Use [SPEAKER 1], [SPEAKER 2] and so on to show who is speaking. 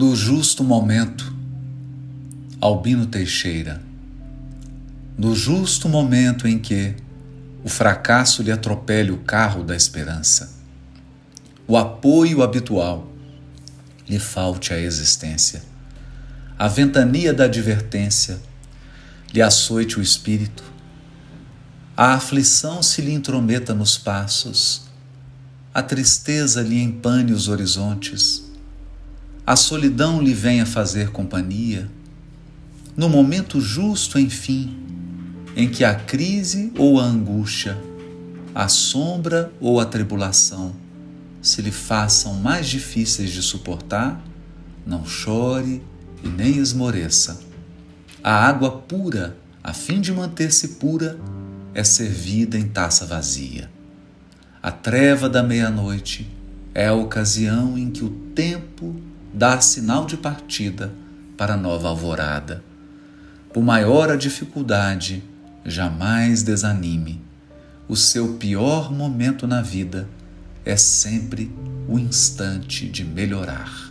[SPEAKER 1] No justo momento, Albino Teixeira. No justo momento em que o fracasso lhe atropele o carro da esperança, o apoio habitual lhe falte a existência, a ventania da advertência lhe açoite o espírito, a aflição se lhe intrometa nos passos, a tristeza lhe empane os horizontes, a solidão lhe venha fazer companhia, no momento justo, enfim, em que a crise ou a angústia, a sombra ou a tribulação se lhe façam mais difíceis de suportar, não chore e nem esmoreça. A água pura, a fim de manter-se pura, é servida em taça vazia. A treva da meia-noite é a ocasião em que o tempo dá sinal de partida para a nova alvorada. Por maior a dificuldade, jamais desanime. O seu pior momento na vida é sempre o instante de melhorar.